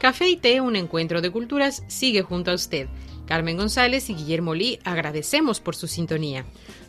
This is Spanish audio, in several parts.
Café y Té, un encuentro de culturas, sigue junto a usted. Carmen González y Guillermo Lee agradecemos por su sintonía.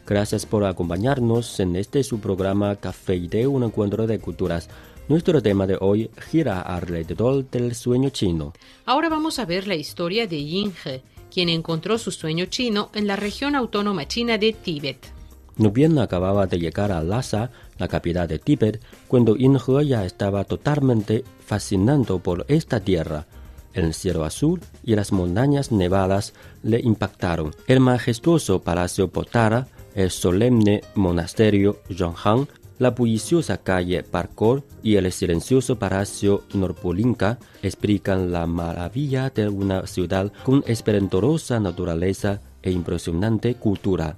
Gracias por acompañarnos en este su programa Café y Té, un encuentro de culturas. Nuestro tema de hoy gira alrededor del sueño chino. Ahora vamos a ver la historia de Yin He, quien encontró su sueño chino en la región autónoma china de Tíbet. No bien acababa de llegar a Lhasa, la capital de Tíbet, cuando Yin He ya estaba totalmente fascinado por esta tierra. El cielo azul y las montañas nevadas le impactaron. El majestuoso palacio Potara, el solemne monasterio Zhonghan, la bulliciosa calle Parkour y el silencioso palacio Norpolinka explican la maravilla de una ciudad con esplendorosa naturaleza e impresionante cultura.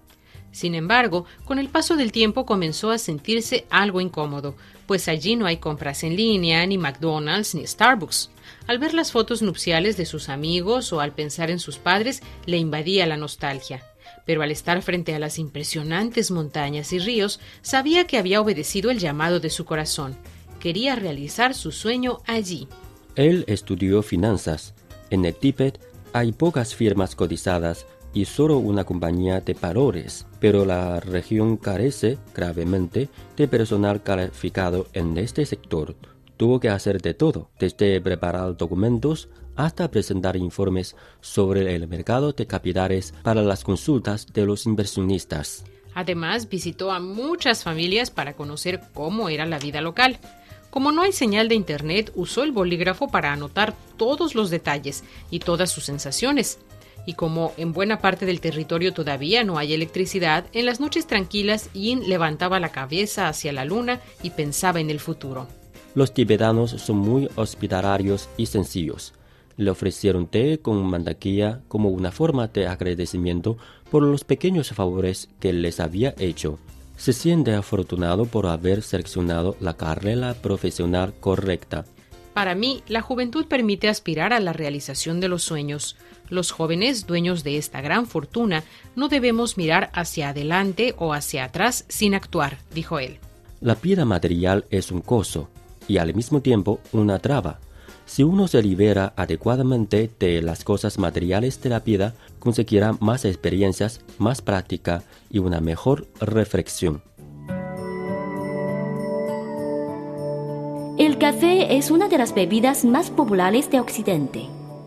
Sin embargo, con el paso del tiempo comenzó a sentirse algo incómodo, pues allí no hay compras en línea, ni McDonald's, ni Starbucks. Al ver las fotos nupciales de sus amigos o al pensar en sus padres, le invadía la nostalgia. Pero al estar frente a las impresionantes montañas y ríos, sabía que había obedecido el llamado de su corazón. Quería realizar su sueño allí. Él estudió finanzas. En el Tíbet hay pocas firmas cotizadas y solo una compañía de valores, pero la región carece gravemente de personal calificado en este sector. Tuvo que hacer de todo, desde preparar documentos hasta presentar informes sobre el mercado de capitales para las consultas de los inversionistas. Además, visitó a muchas familias para conocer cómo era la vida local. Como no hay señal de Internet, usó el bolígrafo para anotar todos los detalles y todas sus sensaciones y como en buena parte del territorio todavía no hay electricidad, en las noches tranquilas Yin levantaba la cabeza hacia la luna y pensaba en el futuro. Los tibetanos son muy hospitalarios y sencillos. Le ofrecieron té con mantequilla como una forma de agradecimiento por los pequeños favores que les había hecho. Se siente afortunado por haber seleccionado la carrera profesional correcta. Para mí, la juventud permite aspirar a la realización de los sueños. Los jóvenes, dueños de esta gran fortuna, no debemos mirar hacia adelante o hacia atrás sin actuar, dijo él. La vida material es un coso y al mismo tiempo una traba. Si uno se libera adecuadamente de las cosas materiales de la vida, conseguirá más experiencias, más práctica y una mejor reflexión. El café es una de las bebidas más populares de Occidente.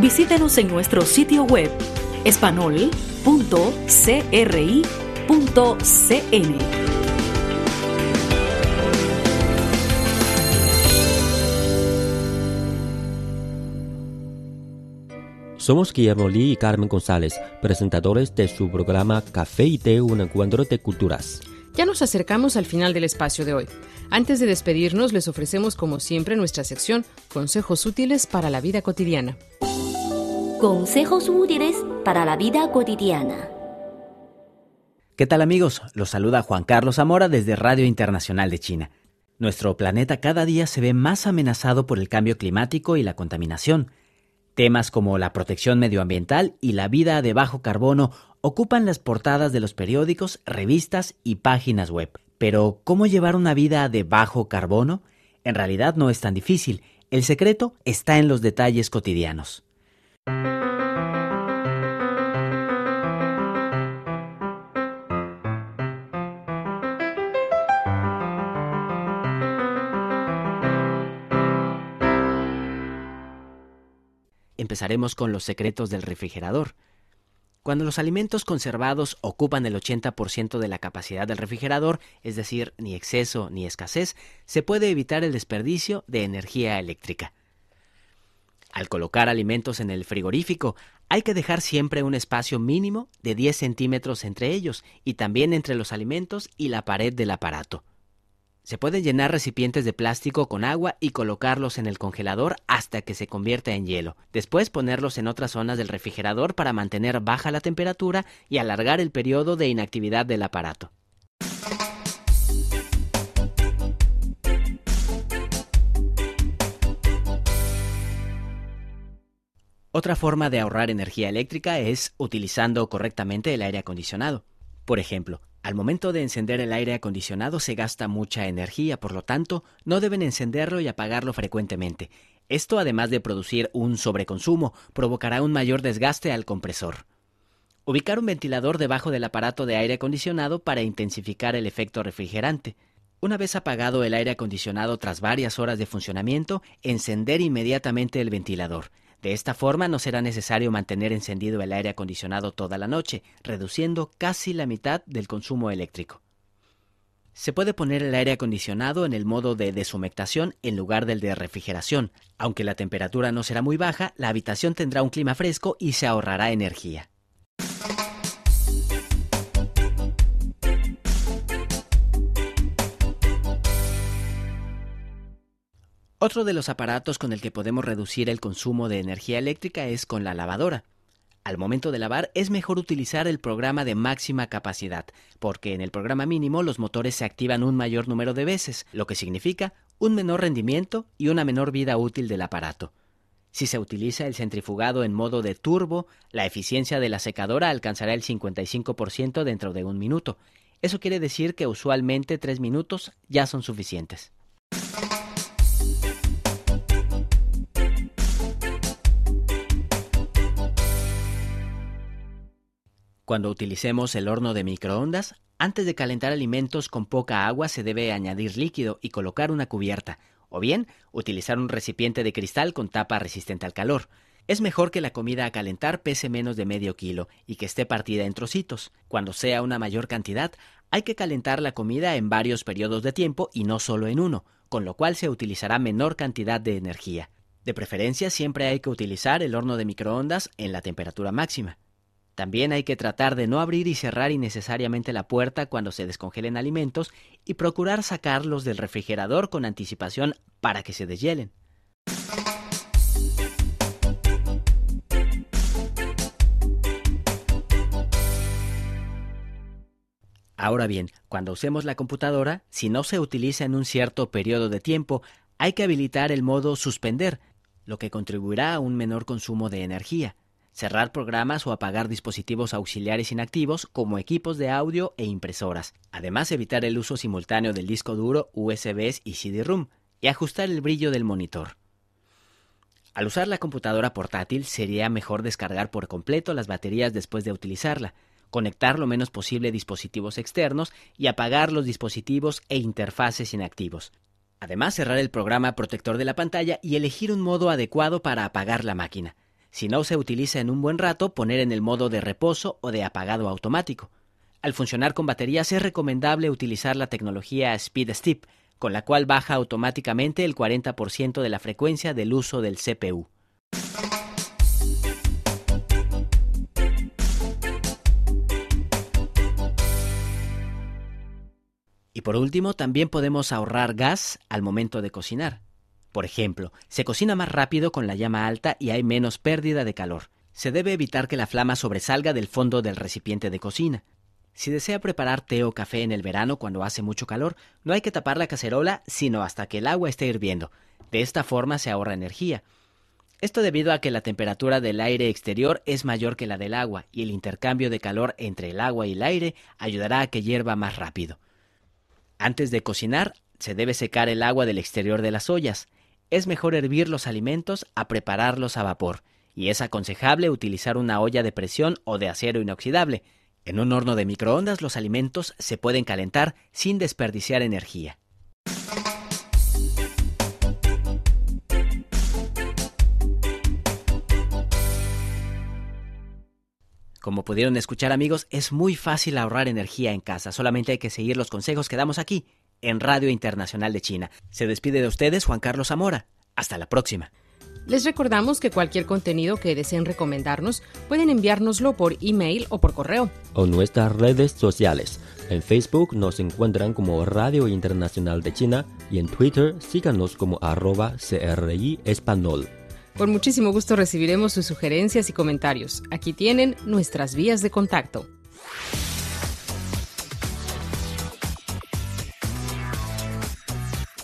Visítenos en nuestro sitio web espanol.cri.cn. Somos Guillermo Lee y Carmen González, presentadores de su programa Café y Té, un encuentro de culturas. Ya nos acercamos al final del espacio de hoy. Antes de despedirnos, les ofrecemos como siempre nuestra sección Consejos útiles para la vida cotidiana. Consejos útiles para la vida cotidiana. ¿Qué tal amigos? Los saluda Juan Carlos Zamora desde Radio Internacional de China. Nuestro planeta cada día se ve más amenazado por el cambio climático y la contaminación. Temas como la protección medioambiental y la vida de bajo carbono ocupan las portadas de los periódicos, revistas y páginas web. Pero, ¿cómo llevar una vida de bajo carbono? En realidad no es tan difícil. El secreto está en los detalles cotidianos. Empezaremos con los secretos del refrigerador. Cuando los alimentos conservados ocupan el 80% de la capacidad del refrigerador, es decir, ni exceso ni escasez, se puede evitar el desperdicio de energía eléctrica. Al colocar alimentos en el frigorífico, hay que dejar siempre un espacio mínimo de 10 centímetros entre ellos y también entre los alimentos y la pared del aparato. Se pueden llenar recipientes de plástico con agua y colocarlos en el congelador hasta que se convierta en hielo. Después ponerlos en otras zonas del refrigerador para mantener baja la temperatura y alargar el periodo de inactividad del aparato. Otra forma de ahorrar energía eléctrica es utilizando correctamente el aire acondicionado. Por ejemplo, al momento de encender el aire acondicionado se gasta mucha energía, por lo tanto, no deben encenderlo y apagarlo frecuentemente. Esto, además de producir un sobreconsumo, provocará un mayor desgaste al compresor. Ubicar un ventilador debajo del aparato de aire acondicionado para intensificar el efecto refrigerante. Una vez apagado el aire acondicionado tras varias horas de funcionamiento, encender inmediatamente el ventilador. De esta forma no será necesario mantener encendido el aire acondicionado toda la noche, reduciendo casi la mitad del consumo eléctrico. Se puede poner el aire acondicionado en el modo de deshumectación en lugar del de refrigeración. Aunque la temperatura no será muy baja, la habitación tendrá un clima fresco y se ahorrará energía. Otro de los aparatos con el que podemos reducir el consumo de energía eléctrica es con la lavadora. Al momento de lavar es mejor utilizar el programa de máxima capacidad, porque en el programa mínimo los motores se activan un mayor número de veces, lo que significa un menor rendimiento y una menor vida útil del aparato. Si se utiliza el centrifugado en modo de turbo, la eficiencia de la secadora alcanzará el 55% dentro de un minuto. Eso quiere decir que usualmente tres minutos ya son suficientes. Cuando utilicemos el horno de microondas, antes de calentar alimentos con poca agua se debe añadir líquido y colocar una cubierta, o bien utilizar un recipiente de cristal con tapa resistente al calor. Es mejor que la comida a calentar pese menos de medio kilo y que esté partida en trocitos. Cuando sea una mayor cantidad, hay que calentar la comida en varios periodos de tiempo y no solo en uno, con lo cual se utilizará menor cantidad de energía. De preferencia siempre hay que utilizar el horno de microondas en la temperatura máxima. También hay que tratar de no abrir y cerrar innecesariamente la puerta cuando se descongelen alimentos y procurar sacarlos del refrigerador con anticipación para que se deshielen. Ahora bien, cuando usemos la computadora, si no se utiliza en un cierto periodo de tiempo, hay que habilitar el modo suspender, lo que contribuirá a un menor consumo de energía cerrar programas o apagar dispositivos auxiliares inactivos como equipos de audio e impresoras. Además, evitar el uso simultáneo del disco duro, USBs y CD-ROOM, y ajustar el brillo del monitor. Al usar la computadora portátil sería mejor descargar por completo las baterías después de utilizarla, conectar lo menos posible dispositivos externos y apagar los dispositivos e interfaces inactivos. Además, cerrar el programa protector de la pantalla y elegir un modo adecuado para apagar la máquina. Si no se utiliza en un buen rato, poner en el modo de reposo o de apagado automático. Al funcionar con baterías es recomendable utilizar la tecnología Speed Step, con la cual baja automáticamente el 40% de la frecuencia del uso del CPU. Y por último, también podemos ahorrar gas al momento de cocinar. Por ejemplo, se cocina más rápido con la llama alta y hay menos pérdida de calor. Se debe evitar que la flama sobresalga del fondo del recipiente de cocina. Si desea preparar té o café en el verano cuando hace mucho calor, no hay que tapar la cacerola sino hasta que el agua esté hirviendo. De esta forma se ahorra energía. Esto debido a que la temperatura del aire exterior es mayor que la del agua y el intercambio de calor entre el agua y el aire ayudará a que hierva más rápido. Antes de cocinar, se debe secar el agua del exterior de las ollas. Es mejor hervir los alimentos a prepararlos a vapor, y es aconsejable utilizar una olla de presión o de acero inoxidable. En un horno de microondas los alimentos se pueden calentar sin desperdiciar energía. Como pudieron escuchar amigos, es muy fácil ahorrar energía en casa, solamente hay que seguir los consejos que damos aquí, en Radio Internacional de China. Se despide de ustedes Juan Carlos Zamora. Hasta la próxima. Les recordamos que cualquier contenido que deseen recomendarnos pueden enviárnoslo por email o por correo. O nuestras redes sociales. En Facebook nos encuentran como Radio Internacional de China y en Twitter síganos como arroba CRI Español. Con muchísimo gusto recibiremos sus sugerencias y comentarios. Aquí tienen nuestras vías de contacto.